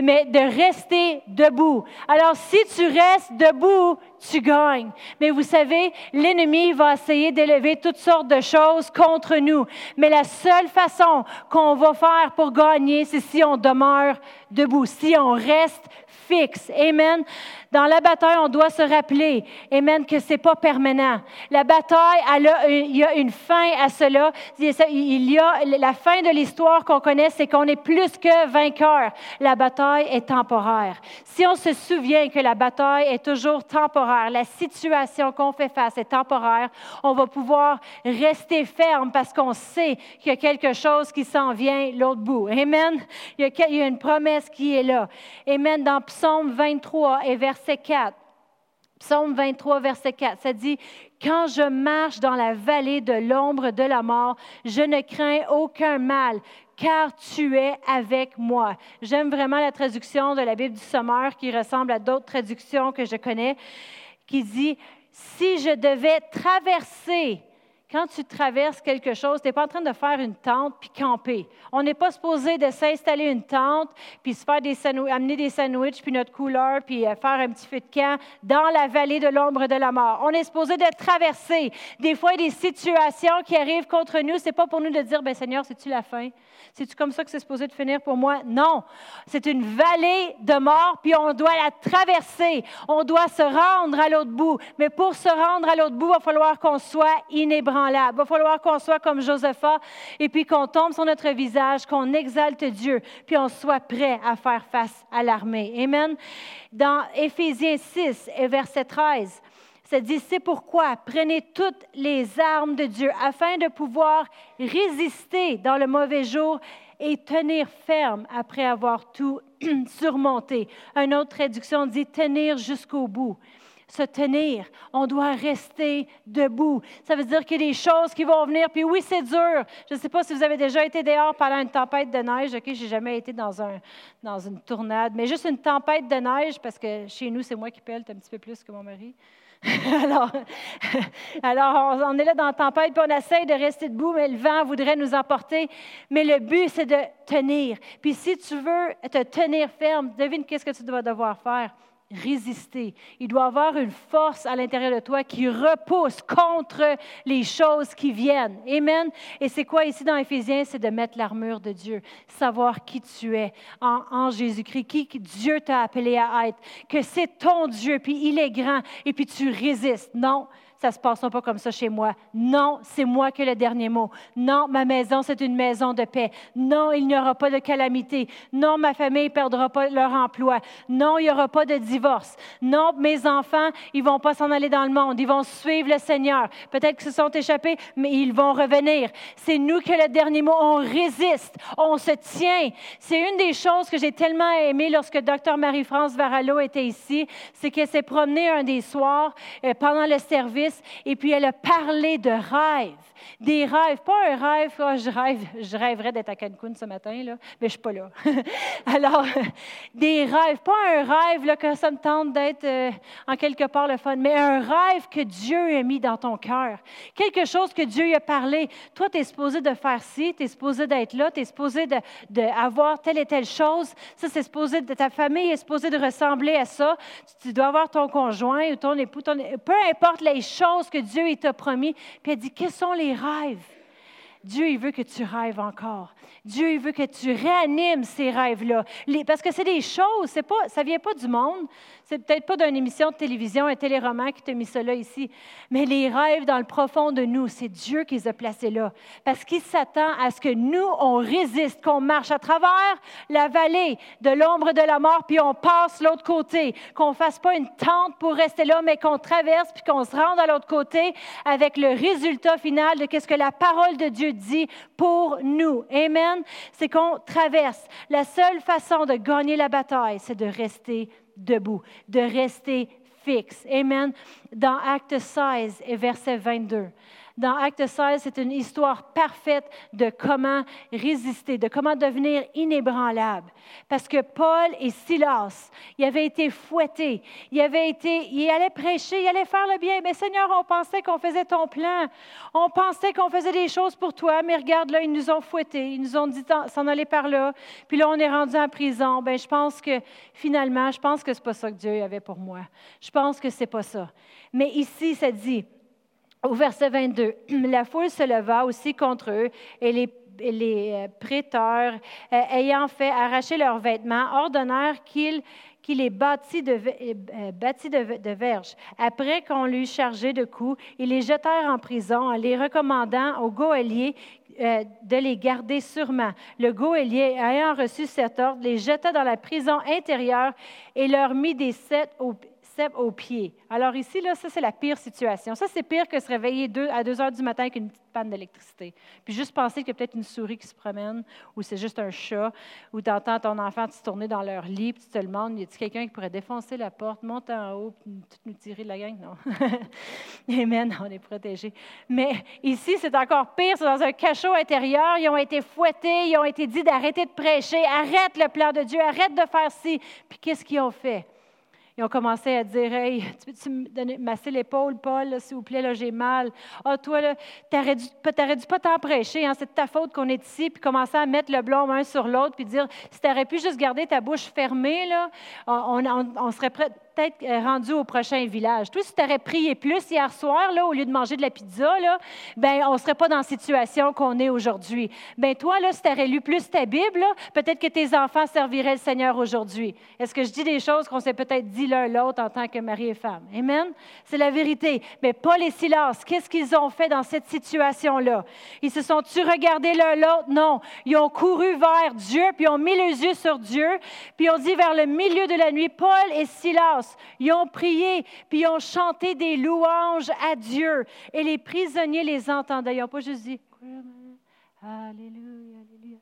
Mais de rester debout alors, si tu restes debout, tu gagnes. Mais vous savez, l'ennemi va essayer d'élever toutes sortes de choses contre nous. Mais la seule façon qu'on va faire pour gagner, c'est si on demeure debout, si on reste fixe. Amen. Dans la bataille, on doit se rappeler, Amen, que ce n'est pas permanent. La bataille, il y a une fin à cela. Il y a la fin de l'histoire qu'on connaît, c'est qu'on est plus que vainqueur. La bataille est temporaire. Si on se souvient que la bataille est toujours temporaire, la situation qu'on fait face est temporaire, on va pouvoir rester ferme parce qu'on sait qu'il y a quelque chose qui s'en vient l'autre bout. Amen? Il y, a, une promesse qui est là. Amen? Dans Psaume 23 et verset verset 4. Psaume 23, verset 4, ça dit, Quand je marche dans la vallée de l'ombre de la mort, je ne crains aucun mal, car tu es avec moi. J'aime vraiment la traduction de la Bible du Sommeur qui ressemble à d'autres traductions que je connais, qui dit, Si je devais traverser quand tu traverses quelque chose, tu n'es pas en train de faire une tente puis camper. On n'est pas supposé de s'installer une tente puis se faire des amener des sandwichs puis notre couleur puis euh, faire un petit feu de camp dans la vallée de l'ombre de la mort. On est supposé de traverser. Des fois, des situations qui arrivent contre nous, c'est pas pour nous de dire, ben Seigneur, c'est-tu la fin? C'est-tu comme ça que c'est supposé de finir pour moi? Non. C'est une vallée de mort, puis on doit la traverser. On doit se rendre à l'autre bout. Mais pour se rendre à l'autre bout, il va falloir qu'on soit inébranlable. Il va falloir qu'on soit comme Josephat et puis qu'on tombe sur notre visage, qu'on exalte Dieu, puis on soit prêt à faire face à l'armée. Amen. Dans Éphésiens 6 et verset 13, ça dit, c'est pourquoi prenez toutes les armes de Dieu afin de pouvoir résister dans le mauvais jour et tenir ferme après avoir tout surmonté. Une autre traduction dit tenir jusqu'au bout. Se tenir, on doit rester debout. Ça veut dire qu'il y a des choses qui vont venir. Puis oui, c'est dur. Je ne sais pas si vous avez déjà été dehors pendant une tempête de neige. OK, j'ai jamais été dans, un, dans une tournade, mais juste une tempête de neige parce que chez nous, c'est moi qui pèle un petit peu plus que mon mari. alors, alors on, est là dans la tempête, puis on essaye de rester debout, mais le vent voudrait nous emporter. Mais le but, c'est de tenir. Puis si tu veux te tenir ferme, devine qu'est-ce que tu dois devoir faire? Résister. Il doit avoir une force à l'intérieur de toi qui repousse contre les choses qui viennent. Amen. Et c'est quoi ici dans Éphésiens? C'est de mettre l'armure de Dieu, savoir qui tu es en, en Jésus-Christ, qui Dieu t'a appelé à être, que c'est ton Dieu, puis il est grand, et puis tu résistes. Non, ça ne se passera pas comme ça chez moi. Non, c'est moi qui ai le dernier mot. Non, ma maison, c'est une maison de paix. Non, il n'y aura pas de calamité. Non, ma famille ne perdra pas leur emploi. Non, il n'y aura pas de divorce. Non, mes enfants, ils ne vont pas s'en aller dans le monde. Ils vont suivre le Seigneur. Peut-être qu'ils se sont échappés, mais ils vont revenir. C'est nous qui avons le dernier mot. On résiste. On se tient. C'est une des choses que j'ai tellement aimé lorsque Dr. Marie-France Varallo était ici. C'est qu'elle s'est promenée un des soirs euh, pendant le service et puis elle a parlé de rêves. Des rêves, pas un rêve, oh, je, rêve, je rêverais d'être à Cancun ce matin, là, mais je ne suis pas là. Alors, des rêves, pas un rêve là, que ça me tente d'être euh, en quelque part le fun, mais un rêve que Dieu a mis dans ton cœur. Quelque chose que Dieu a parlé. Toi, tu es supposé de faire ci, tu es supposé d'être là, tu es supposé d'avoir telle et telle chose. Ça, c'est supposé de ta famille est supposée de ressembler à ça. Tu, dois avoir ton conjoint ou ton époux, peu importe les choses que Dieu t'a promis. Puis elle dit, quels sont les rêves? Dieu, il veut que tu rêves encore. Dieu, il veut que tu réanimes ces rêves-là. Parce que c'est des choses, c'est pas, ça ne vient pas du monde. C'est peut-être pas d'une émission de télévision, un téléroman qui t'a mis cela ici. Mais les rêves dans le profond de nous, c'est Dieu qui les a placés là. Parce qu'il s'attend à ce que nous, on résiste, qu'on marche à travers la vallée de l'ombre de la mort, puis on passe l'autre côté. Qu'on ne fasse pas une tente pour rester là, mais qu'on traverse, puis qu'on se rende à l'autre côté avec le résultat final de ce que la parole de Dieu dit pour nous. Amen. C'est qu'on traverse. La seule façon de gagner la bataille, c'est de rester debout, de rester fixe. Amen. Dans Acte 16 et verset 22. Dans Acte 16, c'est une histoire parfaite de comment résister, de comment devenir inébranlable. Parce que Paul et Silas, ils avaient été fouettés, ils avaient été, ils allaient prêcher, ils allaient faire le bien. Mais Seigneur, on pensait qu'on faisait ton plan, on pensait qu'on faisait des choses pour toi, mais regarde là, ils nous ont fouettés, ils nous ont dit s'en aller par là, puis là on est rendu en prison. Ben je pense que finalement, je pense que c'est pas ça que Dieu avait pour moi. Je pense que c'est pas ça. Mais ici, ça dit au verset 22, la foule se leva aussi contre eux et les, euh, prêteurs, euh, ayant fait arracher leurs vêtements, ordonnèrent qu'ils qu'il les bâtit de, euh, de verges. Après qu'on l'eut chargé de coups, ils les jetèrent en prison en les recommandant au goélier de les garder sûrement. Le goélier, ayant reçu cet ordre, les jeta dans la prison intérieure et leur mit des sept Alors ici, là, ça, c'est la pire situation. Ça, c'est pire que se réveiller à 2 heures du matin avec une petite panne d'électricité. Puis juste penser qu'il y a peut-être une souris qui se promène, ou c'est juste un chat, ou tu entends ton enfant se tourner dans leur lit, puis tu te demandes, y a-t-il quelqu'un qui pourrait défoncer la porte, monter en haut, puis nous tirer de la gang? Non. Amen, on est protégés. Mais ici, c'est encore pire, c'est dans un cachot intérieur. Ils ont été fouettés, ils ont été dit d'arrêter de prêcher, arrête le plan de Dieu, arrête de faire ci. Puis qu'est-ce qu'ils ont fait? Ils ont commencé à dire Hey, tu peux-tu me masser l'épaule, Paul, s'il vous plaît, là, j'ai mal. Ah, toi, là, t'aurais dû, dû pas t'en prêcher, hein, c'est de ta faute qu'on est ici, puis commencer à mettre le blâme un sur l'autre, puis dire Si tu aurais pu juste garder ta bouche fermée, là, on, on serait prêt peut-être euh, rendu au prochain village. Toi, si tu aurais prié plus hier soir, là, au lieu de manger de la pizza, là, ben, on ne serait pas dans la situation qu'on est aujourd'hui. Ben, toi, là, si tu aurais lu plus ta Bible, peut-être que tes enfants serviraient le Seigneur aujourd'hui. Est-ce que je dis des choses qu'on s'est peut-être dit l'un l'autre en tant que mari et femme? Amen? C'est la vérité. Mais Paul et Silas, qu'est-ce qu'ils ont fait dans cette situation-là? Ils se sont-tu regardés l'un l'autre? Non. Ils ont couru vers Dieu, puis ont mis les yeux sur Dieu, puis ont dit vers le milieu de la nuit, Paul et Silas, ils ont prié, puis ils ont chanté des louanges à Dieu. Et les prisonniers les entendaient. Ils n'ont pas juste dit Alléluia, Alléluia,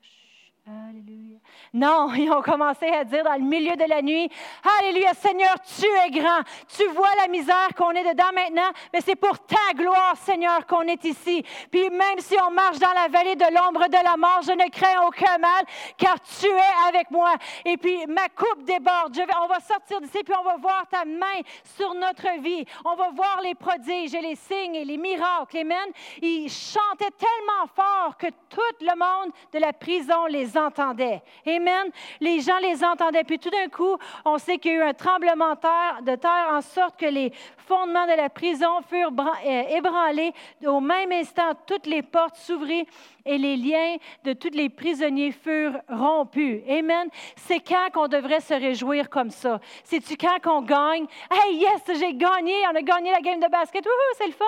Alléluia. Non, ils ont commencé à dire dans le milieu de la nuit, Alléluia, Seigneur, tu es grand. Tu vois la misère qu'on est dedans maintenant, mais c'est pour ta gloire, Seigneur, qu'on est ici. Puis même si on marche dans la vallée de l'ombre de la mort, je ne crains aucun mal, car tu es avec moi. Et puis ma coupe déborde. Je vais, on va sortir d'ici, puis on va voir ta main sur notre vie. On va voir les prodiges et les signes et les miracles. Amen. Ils chantaient tellement fort que tout le monde de la prison les entendaient. Amen. Les gens les entendaient. Puis tout d'un coup, on sait qu'il y a eu un tremblement de terre en sorte que les fondements de la prison furent euh, ébranlés. Au même instant, toutes les portes s'ouvrirent et les liens de tous les prisonniers furent rompus. Amen. C'est quand qu'on devrait se réjouir comme ça? C'est-tu quand qu'on gagne? Hey, yes, j'ai gagné, on a gagné la game de basket. Wouhou, c'est le fun.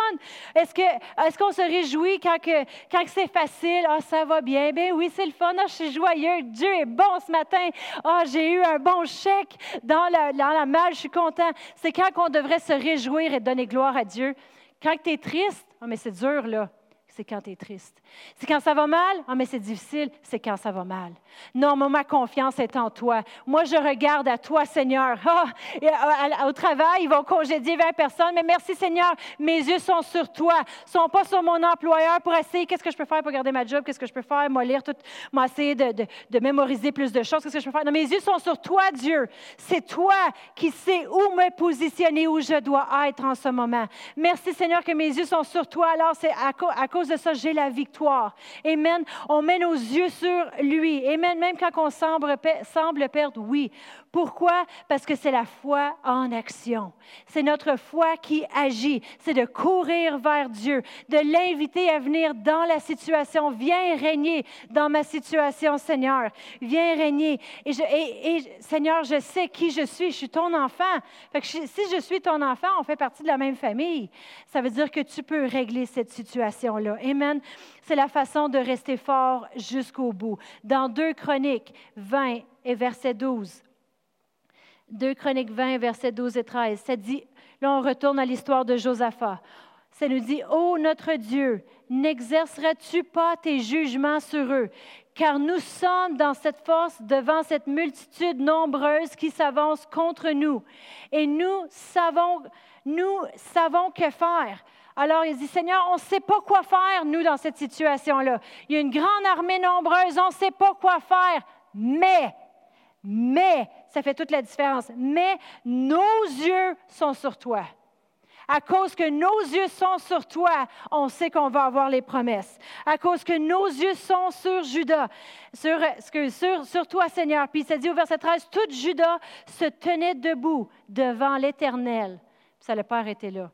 Est-ce, que, est-ce qu'on se réjouit quand, que, quand c'est facile? Ah, ça va bien. Ben oui, c'est le fun. Ah, je suis joyeux. Dieu est bon ce matin. Ah, j'ai eu un bon chèque dans la, dans la malle. Je suis content. C'est quand qu'on devrait se réjouir et donner gloire à Dieu. Quand tu es triste, ah, mais c'est dur, là c'est quand tu es triste. C'est quand ça va mal, ah, mais c'est difficile, c'est quand ça va mal. Non, ma confiance est en toi. Moi, je regarde à toi, Seigneur. Euh, au travail, ils vont congédier 20 personnes, mais merci, Seigneur, mes yeux sont sur toi, ne sont pas sur mon employeur pour essayer qu'est-ce que je peux faire pour garder ma job, qu'est-ce que je peux faire, moi lire tout, moi essayer de, de, mémoriser plus de choses, qu'est-ce que je peux faire. Non, mes yeux sont sur toi, Dieu. C'est toi qui sais où me positionner, où je dois être en ce moment. Merci, Seigneur, que mes yeux sont sur toi. Alors, c'est à, à cause de ça, j'ai la victoire. Amen. On met nos yeux sur lui. Amen. Même quand on semble, perdre, oui. Pourquoi? Parce que c'est la foi en action. C'est notre foi qui agit. C'est de courir vers Dieu, de l'inviter à venir dans la situation. Viens régner dans ma situation, Seigneur. Viens régner. Et, Seigneur, je sais qui je suis. Je suis ton enfant. si je suis ton enfant, on fait partie de la même famille. Ça veut dire que tu peux régler cette situation-là. Amen. C'est la façon de rester fort jusqu'au bout. Dans 2 Chroniques 20 et verset 12, 2 Chroniques 20, versets 12 et 13. Ça dit, là on retourne à l'histoire de Josaphat. Ça nous dit, Ô notre Dieu, n'exerceras-tu pas tes jugements sur eux? Car nous sommes dans cette force devant cette multitude nombreuse qui s'avance contre nous. Et nous savons, nous savons que faire. Alors il dit, Seigneur, on ne sait pas quoi faire, nous, dans cette situation-là. Il y a une grande armée nombreuse, on ne sait pas quoi faire. Mais mais, ça fait toute la différence, mais nos yeux sont sur toi. À cause que nos yeux sont sur toi, on sait qu'on va avoir les promesses. À cause que nos yeux sont sur Judas, sur, sur, sur toi, Seigneur. Puis ça dit au verset 13, tout Judas se tenait debout devant l'Éternel. Ça n'a pas arrêté là.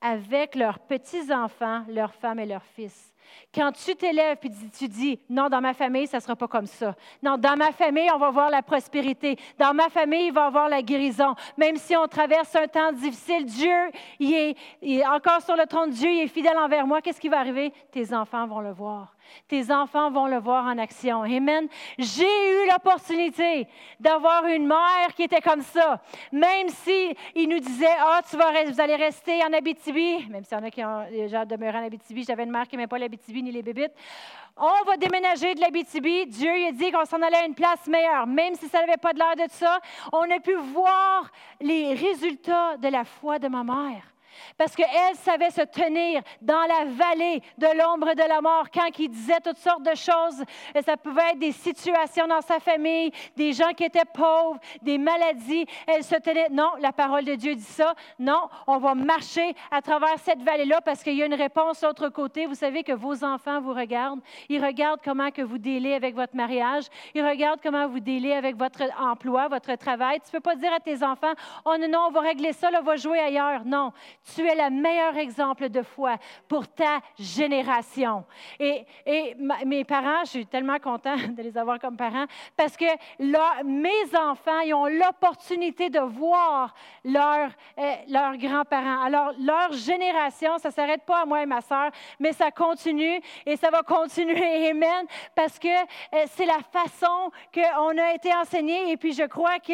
Avec leurs petits-enfants, leurs femmes et leurs fils. Quand tu t'élèves et tu dis, non, dans ma famille, ça ne sera pas comme ça. Non, dans ma famille, on va voir la prospérité. Dans ma famille, il va y avoir la guérison. Même si on traverse un temps difficile, Dieu, il est, encore sur le trône Dieu, il est fidèle envers moi. Qu'est-ce qui va arriver? Tes enfants vont le voir. Tes enfants vont le voir en action. Amen. J'ai eu l'opportunité d'avoir une mère qui était comme ça. Même si il nous disait, ah, tu vas, vous allez rester en Abitibi, même s'il y en a qui ont déjà demeuré en Abitibi, j'avais une mère qui n'aimait pas l'Abitibi ni les bébites. On va déménager de l'Abitibi. Dieu a dit qu'on s'en allait à une place meilleure. Même si ça n'avait pas de l'air de ça, on a pu voir les résultats de la foi de ma mère parce qu'elle savait se tenir dans la vallée de l'ombre de la mort quand il disait toutes sortes de choses. Ça pouvait être des situations dans sa famille, des gens qui étaient pauvres, des maladies. Elle se tenait, non, la parole de Dieu dit ça. Non, on va marcher à travers cette vallée-là parce qu'il y a une réponse de l'autre côté. Vous savez que vos enfants vous regardent. Ils regardent comment que vous délez avec votre mariage. Ils regardent comment vous délez avec votre emploi, votre travail. Tu ne peux pas dire à tes enfants, oh non, non, on va régler ça, on va jouer ailleurs. Non, tu es le meilleur exemple de foi pour ta génération. Et, mes parents, je suis tellement contente de les avoir comme parents parce que mes enfants, ils ont l'opportunité de voir leurs leur grands-parents. Alors, leur génération, ça ne s'arrête pas à moi et ma soeur, mais ça continue et ça va continuer. Amen. Parce que euh, c'est la façon qu'on a été enseigné et puis je crois que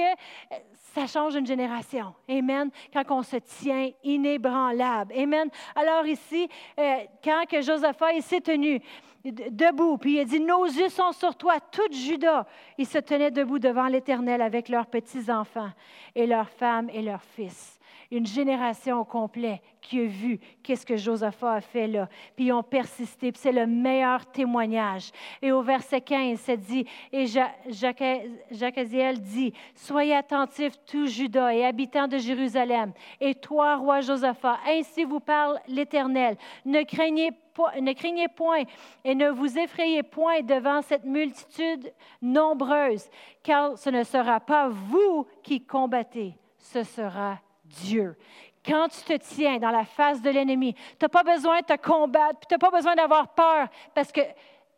ça change une génération. Amen. Quand on se tient inébranlable. Amen. Alors ici, euh, quand que Josaphat s'est tenu debout, puis il a dit, nos yeux sont sur toi, tout Judas. Il se tenait debout devant l'Éternel avec leurs petits-enfants et leurs femmes et leurs fils. Une génération au complet qui a vu qu'est-ce que Josaphat a fait là. Puis ils ont persisté. Puis c'est le meilleur témoignage. Et au verset 15, ça dit, et Jacques Aziel dit, Soyez attentifs, tous Judas et habitants de Jérusalem, et toi, roi Josaphat, ainsi vous parle l'Éternel. Ne craignez ne craignez point et ne vous effrayez point devant cette multitude nombreuse, car ce ne sera pas vous qui combattez, ce sera Dieu. Quand tu te tiens dans la face de l'ennemi, tu n'as pas besoin de te combattre, tu n'as pas besoin d'avoir peur, parce que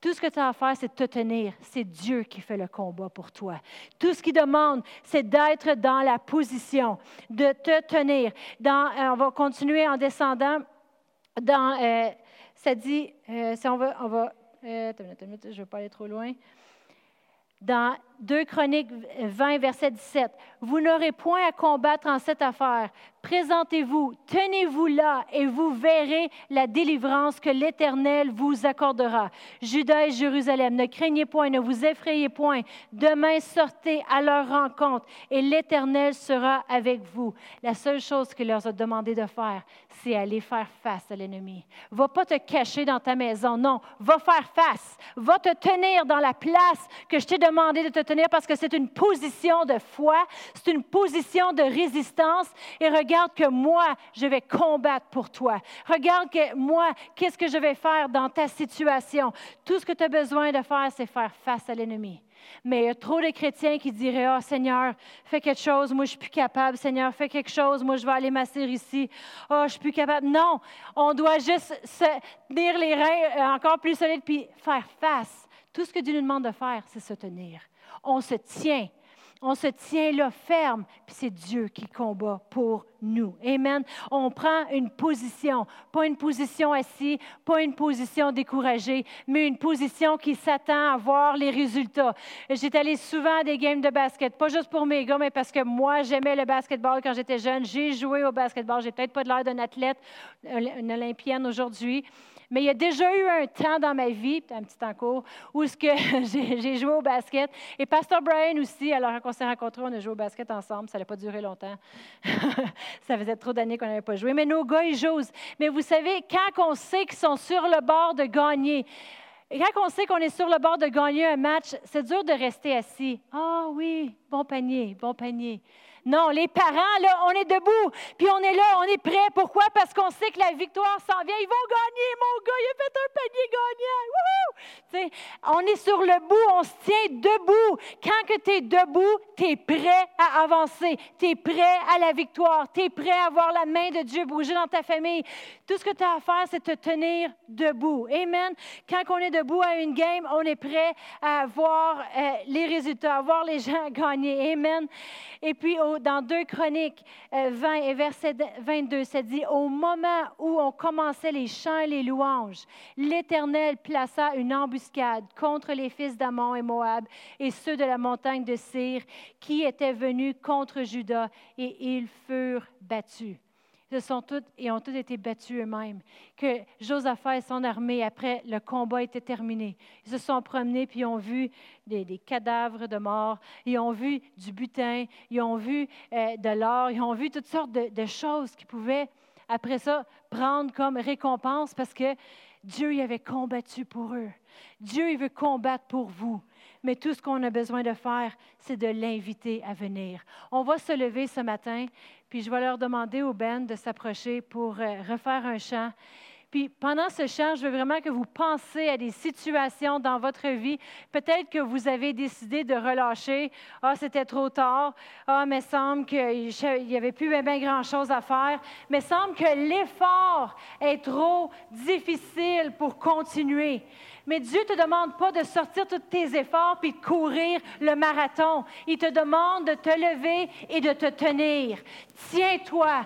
tout ce que tu as à faire, c'est de te tenir. C'est Dieu qui fait le combat pour toi. Tout ce qu'il demande, c'est d'être dans la position, de te tenir. Dans, euh, on va continuer en descendant dans, euh, ça dit, euh, si on va, on va je ne vais pas aller trop loin dans 2 Chroniques 20, verset 17. Vous n'aurez point à combattre en cette affaire. Présentez-vous, tenez-vous là et vous verrez la délivrance que l'Éternel vous accordera. Judas et Jérusalem, ne craignez point, ne vous effrayez point. Demain, sortez à leur rencontre et l'Éternel sera avec vous. La seule chose qu'il leur a demandé de faire, c'est aller faire face à l'ennemi. Va pas te cacher dans ta maison, non. Va faire face. Va te tenir dans la place que je t'ai demandé de te tenir parce que c'est une position de foi, c'est une position de résistance. Et regarde que moi, je vais combattre pour toi. Regarde que moi, qu'est-ce que je vais faire dans ta situation? Tout ce que tu as besoin de faire, c'est faire face à l'ennemi. Mais il y a trop de chrétiens qui diraient, oh Seigneur, fais quelque chose, moi je suis plus capable. Seigneur, fais quelque chose, moi je vais aller m'asseoir ici. Oh, je suis plus capable. Non, on doit juste se tenir les reins euh, encore plus solides puis faire face. Tout ce que Dieu nous demande de faire, c'est se tenir. On se tient on se tient là ferme, puis c'est Dieu qui combat pour nous. Amen. On prend une position, pas une position assise, pas une position découragée, mais une position qui s'attend à voir les résultats. J'étais allée souvent à des games de basket, pas juste pour mes gars, mais parce que moi, j'aimais le basketball quand j'étais jeune. J'ai joué au basketball. J'ai peut-être pas l'air d'un athlète, une olympienne aujourd'hui, mais il y a déjà eu un temps dans ma vie, un petit temps court, où j'ai joué au basket. Et Pasteur Brian aussi, alors on s'est rencontrés, on a joué au basket ensemble. Ça n'a pas duré longtemps. ça faisait trop d'années qu'on n'avait pas joué. Mais nos gars, ils jouent. Mais vous savez, quand on sait qu'ils sont sur le bord de gagner, quand on sait qu'on est sur le bord de gagner un match, c'est dur de rester assis. Ah oui, bon panier, bon panier. Non, les parents, là, on est debout, puis on est là, on est prêt. Pourquoi? Parce qu'on sait que la victoire s'en vient. Ils vont gagner, mon gars, il a fait un panier gagnant. on est sur le bout, on se tient debout. Quand tu es debout, tu es prêt à avancer. Tu es prêt à la victoire. Tu es prêt à voir la main de Dieu bouger dans ta famille. Tout ce que tu as à faire, c'est te tenir debout. Amen. Quand on est debout à une game, on est prêt à voir euh, les résultats, à voir les gens gagner. Amen. Et puis, au dans 2 Chroniques 20 euh, et verset 22, ça dit, Au moment où on commençait les chants et les louanges, l'Éternel plaça une embuscade contre les fils d'Amon et Moab et ceux de la montagne de Cyr qui étaient venus contre Juda et ils furent battus. Ils sont et ont tous été battus eux-mêmes. Que Josaphat et son armée, après le combat était terminé, ils se sont promenés puis ils ont vu des, cadavres de morts, ils ont vu du butin, ils ont vu euh, de l'or, ils ont vu toutes sortes de, choses qui pouvaient, après ça, prendre comme récompense parce que Dieu y avait combattu pour eux. Dieu, il veut combattre pour vous. Mais tout ce qu'on a besoin de faire, c'est de l'inviter à venir. On va se lever ce matin, puis je vais leur demander au Ben de s'approcher pour euh, refaire un chant. Puis pendant ce chant, je veux vraiment que vous pensez à des situations dans votre vie. Peut-être que vous avez décidé de relâcher. Ah, c'était trop tard. Ah, mais semble qu'il n'y avait plus bien, grand-chose à faire. Mais semble que l'effort est trop difficile pour continuer. Mais Dieu ne te demande pas de sortir tous tes efforts puis de courir le marathon. Il te demande de te lever et de te tenir. Tiens-toi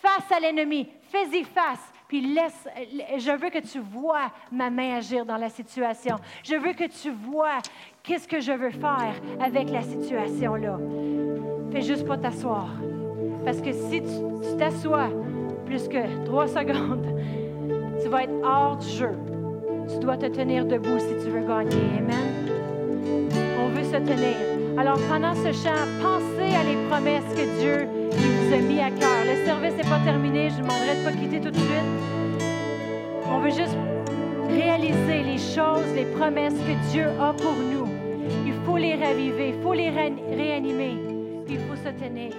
face à l'ennemi. Fais-y face puis laisse, je veux que tu vois ma main agir dans la situation. Je veux que tu vois qu'est-ce que je veux faire avec la situation-là. Fais juste pas t'asseoir. Parce que si tu t'assois plus que trois secondes, tu vas être hors du jeu. Tu dois te tenir debout si tu veux gagner. Amen. On veut se tenir. Alors pendant ce chant, pensez à les promesses que Dieu qu'il vous a mis à cœur. Le service n'est pas terminé. Je vous demanderai de pas quitter tout de suite. On veut juste réaliser les choses, les promesses que Dieu a pour nous. Il faut les raviver, il faut les réanimer, puis il faut se tenir.